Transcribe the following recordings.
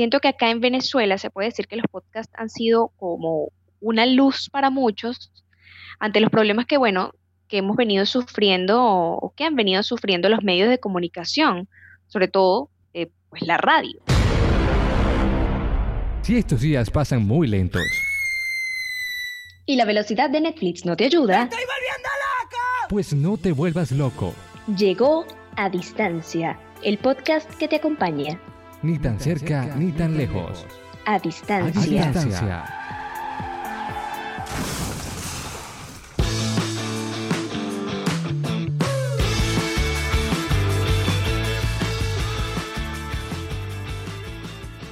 siento que acá en Venezuela se puede decir que los podcasts han sido como una luz para muchos ante los problemas que, bueno, que hemos venido sufriendo o que han venido sufriendo los medios de comunicación, sobre todo eh, pues la radio. Si estos días pasan muy lentos y la velocidad de Netflix no te ayuda, ¡Estoy volviendo loco! pues no te vuelvas loco, llegó a distancia el podcast que te acompaña. Ni tan cerca ni tan lejos. A A distancia. distancia.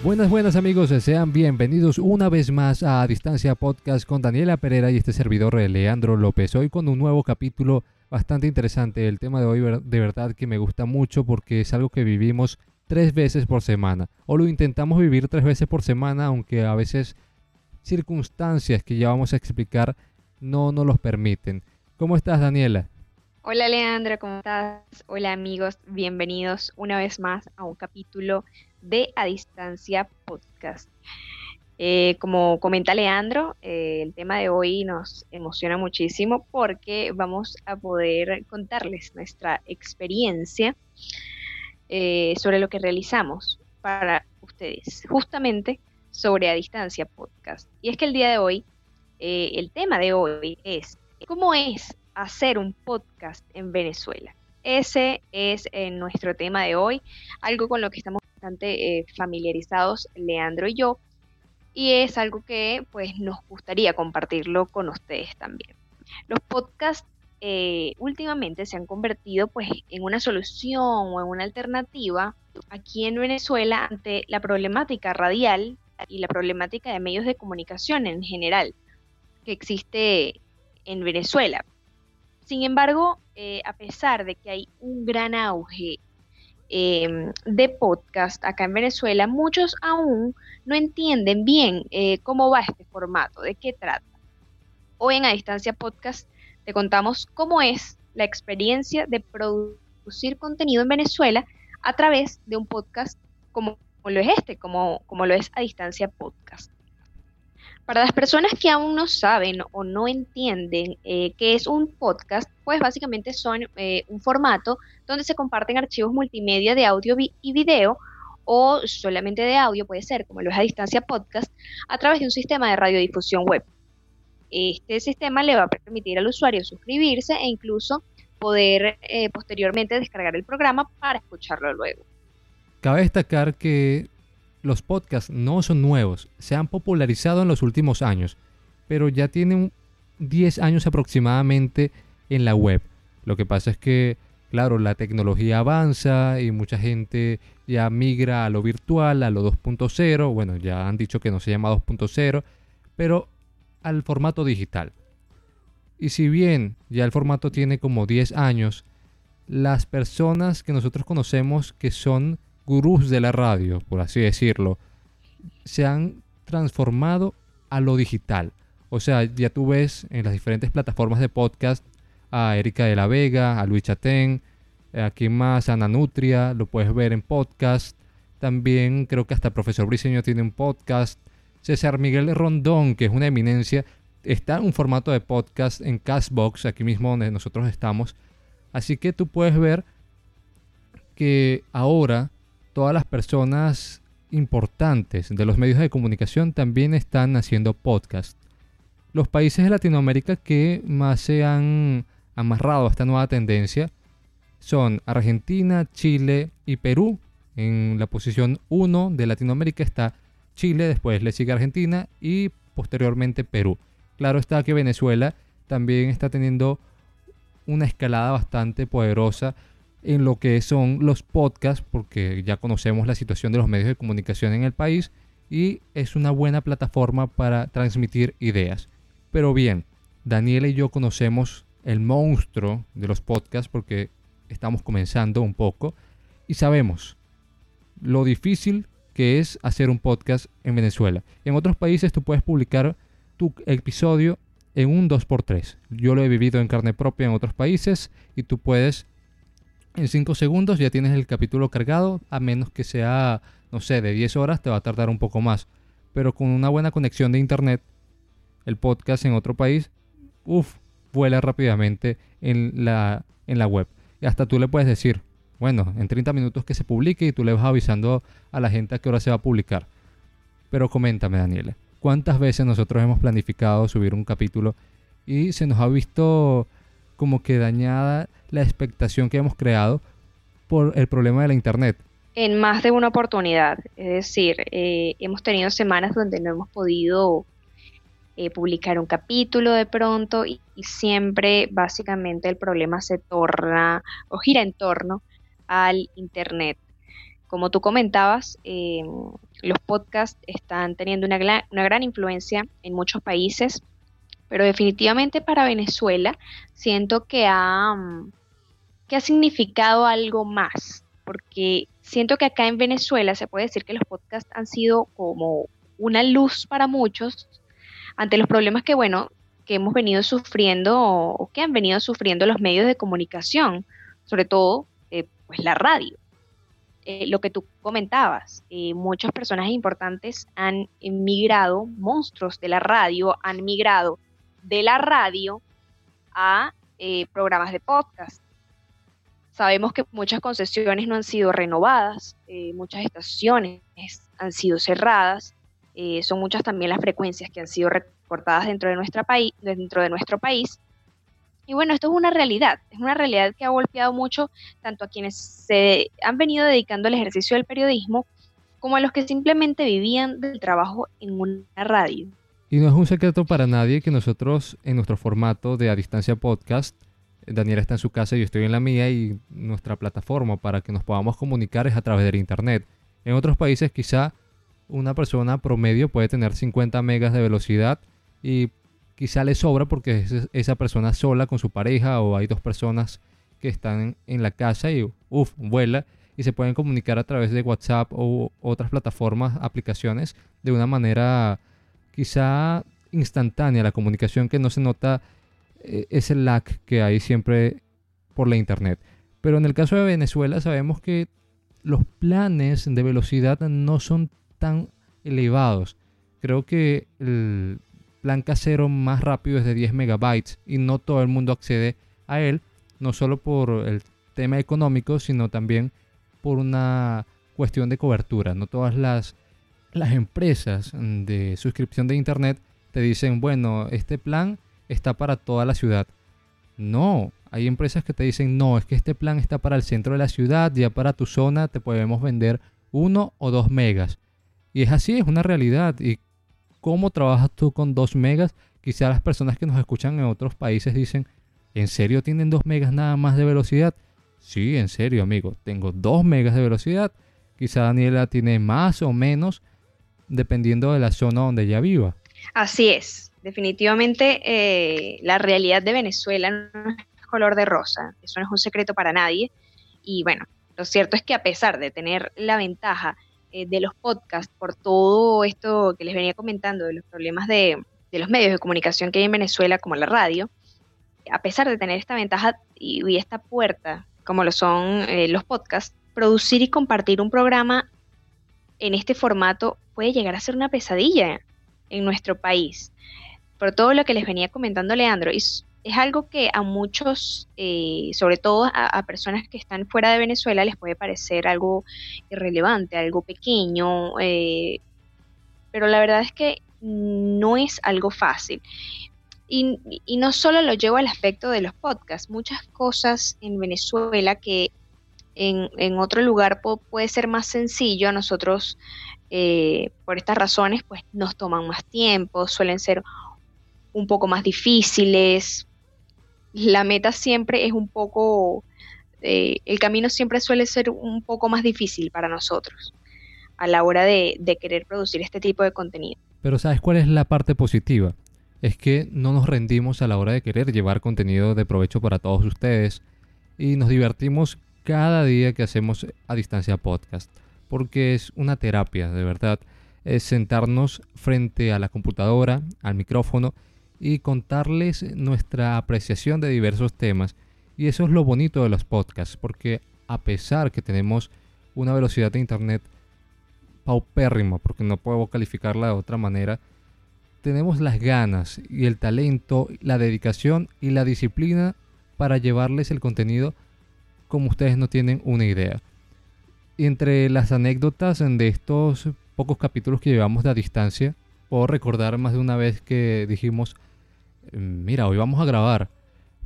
Buenas, buenas amigos, sean bienvenidos una vez más a Distancia Podcast con Daniela Pereira y este servidor eh, Leandro López. Hoy con un nuevo capítulo bastante interesante. El tema de hoy de verdad que me gusta mucho porque es algo que vivimos tres veces por semana. O lo intentamos vivir tres veces por semana, aunque a veces circunstancias que ya vamos a explicar no nos los permiten. ¿Cómo estás, Daniela? Hola Leandra, ¿cómo estás? Hola amigos, bienvenidos una vez más a un capítulo de A Distancia Podcast. Eh, como comenta Leandro, eh, el tema de hoy nos emociona muchísimo porque vamos a poder contarles nuestra experiencia eh, sobre lo que realizamos para ustedes, justamente sobre A Distancia Podcast. Y es que el día de hoy, eh, el tema de hoy es cómo es hacer un podcast en Venezuela. Ese es eh, nuestro tema de hoy, algo con lo que estamos bastante familiarizados Leandro y yo, y es algo que pues nos gustaría compartirlo con ustedes también. Los podcasts eh, últimamente se han convertido pues en una solución o en una alternativa aquí en Venezuela ante la problemática radial y la problemática de medios de comunicación en general que existe en Venezuela. Sin embargo, eh, a pesar de que hay un gran auge eh, de podcast acá en Venezuela, muchos aún no entienden bien eh, cómo va este formato, de qué trata. Hoy en A Distancia Podcast te contamos cómo es la experiencia de producir contenido en Venezuela a través de un podcast como, lo es este, como, como lo es A Distancia Podcast. Para las personas que aún no saben o no entienden eh, qué es un podcast, pues básicamente son eh, un formato donde se comparten archivos multimedia de audio y video o solamente de audio, puede ser, como lo es a distancia podcast, a través de un sistema de radiodifusión web. Este sistema le va a permitir al usuario suscribirse e incluso poder eh, posteriormente descargar el programa para escucharlo luego. Cabe destacar que los podcasts no son nuevos, se han popularizado en los últimos años, pero ya tienen 10 años aproximadamente en la web. Lo que pasa es que, claro, la tecnología avanza y mucha gente ya migra a lo virtual, a lo 2.0, bueno, ya han dicho que no se llama 2.0, pero al formato digital. Y si bien ya el formato tiene como 10 años, las personas que nosotros conocemos que son gurús de la radio, por así decirlo, se han transformado a lo digital. O sea, ya tú ves en las diferentes plataformas de podcast a Erika de la Vega, a Luis Chatén, aquí más a Ana Nutria, lo puedes ver en podcast. También creo que hasta Profesor Briseño tiene un podcast. César Miguel Rondón, que es una eminencia, está en un formato de podcast en Castbox, aquí mismo donde nosotros estamos. Así que tú puedes ver que ahora todas las personas importantes de los medios de comunicación también están haciendo podcast. Los países de Latinoamérica que más se han amarrado a esta nueva tendencia son Argentina, Chile y Perú. En la posición 1 de Latinoamérica está Chile, después le sigue Argentina y posteriormente Perú. Claro está que Venezuela también está teniendo una escalada bastante poderosa en lo que son los podcasts, porque ya conocemos la situación de los medios de comunicación en el país y es una buena plataforma para transmitir ideas. Pero bien, Daniela y yo conocemos el monstruo de los podcasts porque estamos comenzando un poco y sabemos lo difícil que es hacer un podcast en Venezuela. En otros países tú puedes publicar tu episodio en un 2x3. Yo lo he vivido en carne propia en otros países y tú puedes en 5 segundos ya tienes el capítulo cargado, a menos que sea no sé, de 10 horas te va a tardar un poco más. Pero con una buena conexión de internet, el podcast en otro país, uff, vuela rápidamente en la, en la web. Y hasta tú le puedes decir, bueno, en 30 minutos que se publique y tú le vas avisando a la gente a qué hora se va a publicar. Pero coméntame, Daniela, ¿cuántas veces nosotros hemos planificado subir un capítulo y se nos ha visto como que dañada la expectación que hemos creado por el problema de la internet? En más de una oportunidad. Es decir, eh, hemos tenido semanas donde no hemos podido eh, publicar un capítulo de pronto y, siempre básicamente el problema se torna o gira en torno al Internet. Como tú comentabas, eh, los podcasts están teniendo una, una gran influencia en muchos países, pero definitivamente para Venezuela siento que ha, que ha significado algo más, porque siento que acá en Venezuela se puede decir que los podcasts han sido como una luz para muchos ante los problemas que, bueno, que hemos venido sufriendo o que han venido sufriendo los medios de comunicación, sobre todo pues la radio. Eh, lo que tú comentabas, eh, muchas personas importantes han migrado, monstruos de la radio, han migrado de la radio a programas de podcast. Sabemos que muchas concesiones no han sido renovadas, muchas estaciones han sido cerradas eh, son muchas también las frecuencias que han sido recortadas dentro de, nuestra país, dentro de nuestro país. Y bueno, esto es una realidad, es una realidad que ha golpeado mucho tanto a quienes se han venido dedicando al ejercicio del periodismo como a los que simplemente vivían del trabajo en una radio. Y no es un secreto para nadie que nosotros en nuestro formato de a distancia podcast, Daniela está en su casa y yo estoy en la mía y nuestra plataforma para que nos podamos comunicar es a través del Internet. En otros países quizá una persona promedio puede tener 50 megas de velocidad y quizá le sobra porque es esa persona sola con su pareja o hay dos personas que están en la casa y uff, vuela y se pueden comunicar a través de WhatsApp o otras plataformas, aplicaciones de una manera quizá instantánea la comunicación que no se nota eh, ese lag que hay siempre por la internet. Pero en el caso de Venezuela sabemos que los planes de velocidad no son tan elevados. Creo que el plan casero más rápido es de 10 megabytes y no todo el mundo accede a él, no solo por el tema económico, sino también por una cuestión de cobertura. No todas las, las empresas de suscripción de Internet te dicen, bueno, este plan está para toda la ciudad. No, hay empresas que te dicen, no, es que este plan está para el centro de la ciudad, ya para tu zona te podemos vender uno o dos megas. Y es así, es una realidad. ¿Y cómo trabajas tú con 2 megas? Quizá las personas que nos escuchan en otros países dicen, ¿en serio tienen 2 megas nada más de velocidad? Sí, en serio, amigo, tengo 2 megas de velocidad. Quizá Daniela tiene más o menos, dependiendo de la zona donde ella viva. Así es, definitivamente eh, la realidad de Venezuela no es color de rosa, eso no es un secreto para nadie. Y bueno, lo cierto es que a pesar de tener la ventaja eh, de los podcasts, por todo esto que les venía comentando, de los problemas de, los medios de comunicación que hay en Venezuela, como la radio, a pesar de tener esta ventaja y, esta puerta, como lo son eh, los podcasts, producir y compartir un programa en este formato puede llegar a ser una pesadilla en nuestro país. Por todo lo que les venía comentando Leandro, y es algo que a muchos, eh, sobre todo a, personas que están fuera de Venezuela, les puede parecer algo irrelevante, algo pequeño, eh, pero la verdad es que no es algo fácil. Y, no solo lo llevo al aspecto de los podcasts, muchas cosas en Venezuela que en, otro lugar puede ser más sencillo, a nosotros eh, por estas razones pues nos toman más tiempo, suelen ser un poco más difíciles, la meta siempre es un poco, eh, el camino siempre suele ser un poco más difícil para nosotros a la hora de, de querer producir este tipo de contenido. Pero ¿sabes cuál es la parte positiva? Es que no nos rendimos a la hora de querer llevar contenido de provecho para todos ustedes y nos divertimos cada día que hacemos a distancia podcast, porque es una terapia, de verdad. Es sentarnos frente a la computadora, al micrófono y contarles nuestra apreciación de diversos temas. Y eso es lo bonito de los podcasts, porque a pesar que tenemos una velocidad de internet paupérrima, porque no puedo calificarla de otra manera, tenemos las ganas y el talento, la dedicación y la disciplina para llevarles el contenido como ustedes no tienen una idea. Entre las anécdotas de estos pocos capítulos que llevamos de a distancia, puedo recordar más de una vez que dijimos, mira, hoy vamos a grabar.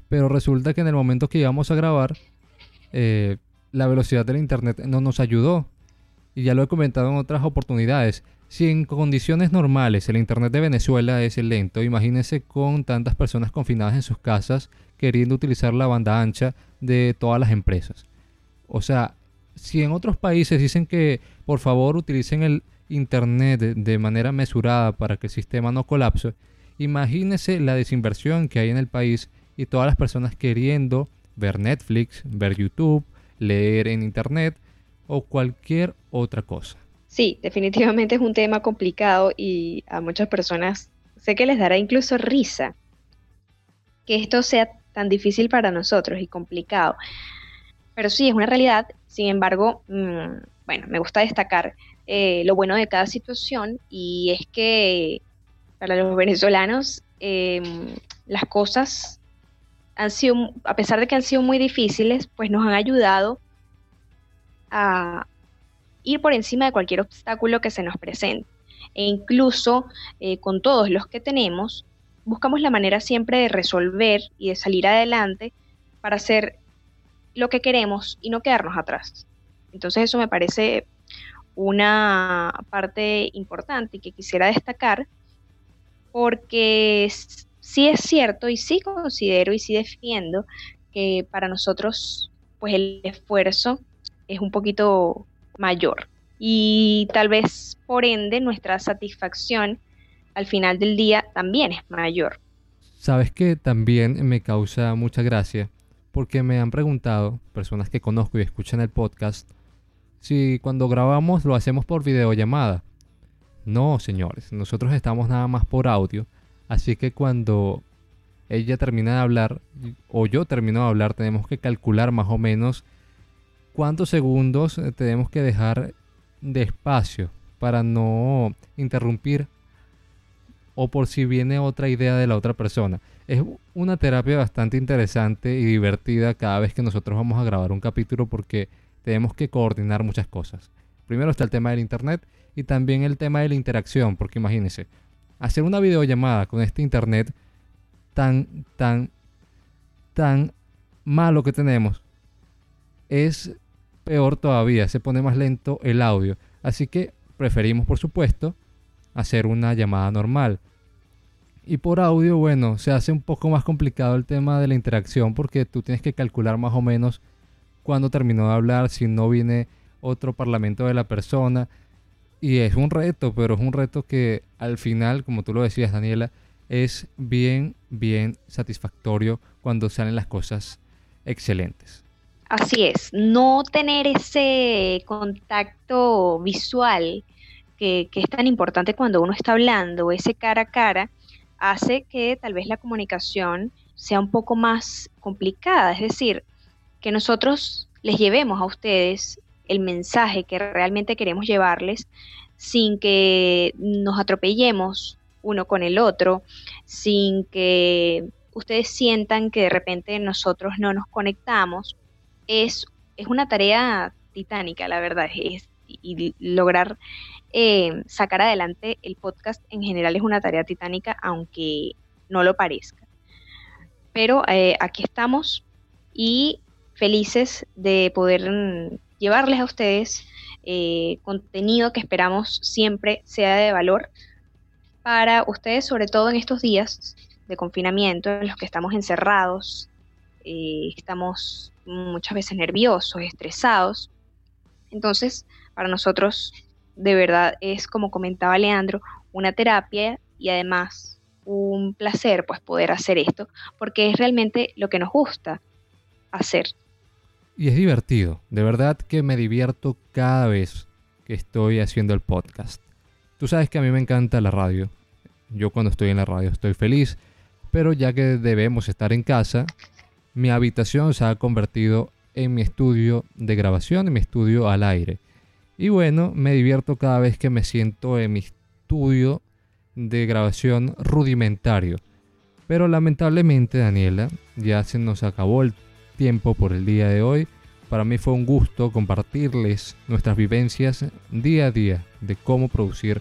Pero resulta que en el momento que íbamos a grabar, eh, la velocidad del internet no nos ayudó. Y ya lo he comentado en otras oportunidades. Si en condiciones normales el internet de Venezuela es lento, imagínense con tantas personas confinadas en sus casas queriendo utilizar la banda ancha de todas las empresas. O sea, si en otros países dicen que por favor utilicen el internet de manera mesurada para que el sistema no colapse, imagínense la desinversión que hay en el país y todas las personas queriendo ver Netflix, ver YouTube, leer en internet o cualquier otra cosa. Sí, definitivamente es un tema complicado y a muchas personas sé que les dará incluso risa que esto sea tan difícil para nosotros y complicado. Pero sí, es una realidad. Sin embargo, mm, bueno, me gusta destacar eh, lo bueno de cada situación y es que para los venezolanos em, las cosas han sido, a pesar de que han sido muy difíciles, pues nos han ayudado a ir por encima de cualquier obstáculo que se nos presente. E incluso eh, con todos los que tenemos, buscamos la manera siempre de resolver y de salir adelante para hacer lo que queremos y no quedarnos atrás. Entonces eso me parece una parte importante y que quisiera destacar porque sí es cierto y sí considero y sí defiendo que para nosotros pues el esfuerzo es un poquito mayor y tal vez por ende nuestra satisfacción al final del día también es mayor. Sabes que también me causa mucha gracia porque me han preguntado personas que conozco y escuchan el podcast si cuando grabamos lo hacemos por videollamada. No, señores, nosotros estamos nada más por audio Así que cuando ella termina de hablar o yo termino de hablar, tenemos que calcular más o menos cuántos segundos eh, tenemos que dejar de espacio para no interrumpir o por si viene otra idea de la otra persona. Es una terapia bastante interesante y divertida cada vez que nosotros vamos a grabar un capítulo porque tenemos que coordinar muchas cosas. Primero está el tema del internet y también el tema de la interacción, porque imagínense, hacer una videollamada con este internet tan, tan, tan malo que tenemos es peor todavía, se pone más lento el audio. Así que preferimos, por supuesto, hacer una llamada normal. Y por audio, bueno, se hace un poco más complicado el tema de la interacción porque tú tienes que calcular más o menos cuándo terminó de hablar, si no viene otro parlamento de la persona, y es un reto, pero es un reto que al final, como tú lo decías, Daniela, es bien, bien satisfactorio cuando salen las cosas excelentes. Así es, no tener ese contacto visual que, que, es tan importante cuando uno está hablando, ese cara a cara, hace que tal vez la comunicación sea un poco más complicada. Es decir, que nosotros les llevemos a ustedes el mensaje que realmente queremos llevarles sin que nos atropellemos uno con el otro, sin que ustedes sientan que de repente nosotros no nos conectamos, es, es una tarea titánica, la verdad, es, y lograr eh, sacar adelante el podcast en general es una tarea titánica, aunque no lo parezca. Pero eh, aquí estamos y felices de poder llevarles a ustedes eh, contenido que esperamos siempre sea de valor para ustedes, sobre todo en estos días de confinamiento en los que estamos encerrados, eh, estamos muchas veces nerviosos, estresados. Entonces, para nosotros, de verdad, es como comentaba Leandro, una terapia y además un placer pues poder hacer esto, porque es realmente lo que nos gusta hacer. Y es divertido, de verdad que me divierto cada vez que estoy haciendo el podcast. Tú sabes que a mí me encanta la radio. Yo cuando estoy en la radio estoy feliz, pero ya que debemos estar en casa, mi habitación se ha convertido en mi estudio de grabación, en mi estudio al aire. Y bueno, me divierto cada vez que me siento en mi estudio de grabación rudimentario. Pero lamentablemente, Daniela, ya se nos acabó el tiempo por el día de hoy. Para mí fue un gusto compartirles nuestras vivencias día a día de cómo producir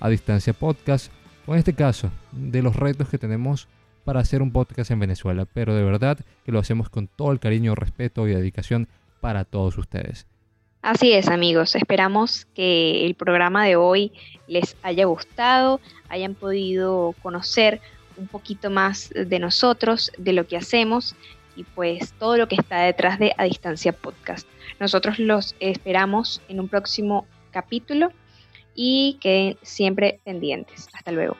a distancia podcast, o en este caso, de los retos que tenemos para hacer un podcast en Venezuela, pero de verdad que lo hacemos con todo el cariño, respeto y dedicación para todos ustedes. Así es, amigos. Esperamos que el programa de hoy les haya gustado, hayan podido conocer un poquito más de nosotros, de lo que hacemos y pues todo lo que está detrás de A Distancia Podcast. Nosotros los esperamos en un próximo capítulo y queden siempre pendientes. Hasta luego.